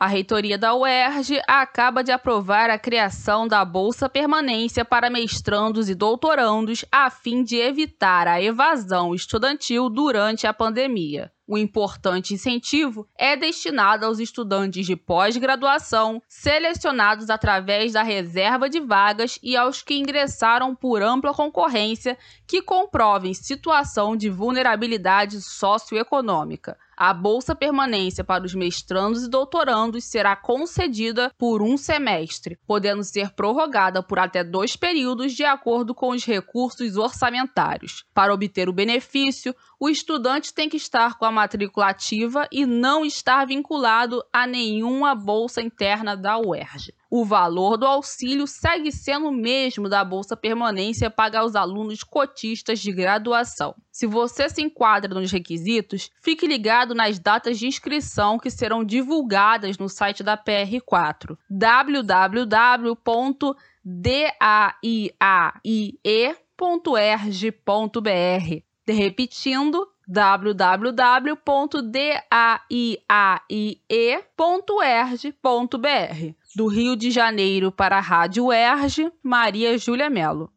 A reitoria da UERJ acaba de aprovar a criação da Bolsa Permanência para mestrandos e doutorandos a fim de evitar a evasão estudantil durante a pandemia. O importante incentivo é destinado aos estudantes de pós-graduação selecionados através da reserva de vagas e aos que ingressaram por ampla concorrência que comprovem situação de vulnerabilidade socioeconômica. A bolsa permanência para os mestrandos e doutorandos será concedida por um semestre, podendo ser prorrogada por até dois períodos de acordo com os recursos orçamentários. Para obter o benefício, o estudante tem que estar com a matrícula ativa e não estar vinculado a nenhuma bolsa interna da UERJ. O valor do auxílio segue sendo o mesmo da Bolsa Permanência paga aos alunos cotistas de graduação. Se você se enquadra nos requisitos, fique ligado nas datas de inscrição que serão divulgadas no site da PR4 www.daiaie.erg.br. Repetindo, www.daiaie.erg.br. Do Rio de Janeiro para a Rádio UERJ, Maria Júlia Melo.